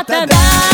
Matadá.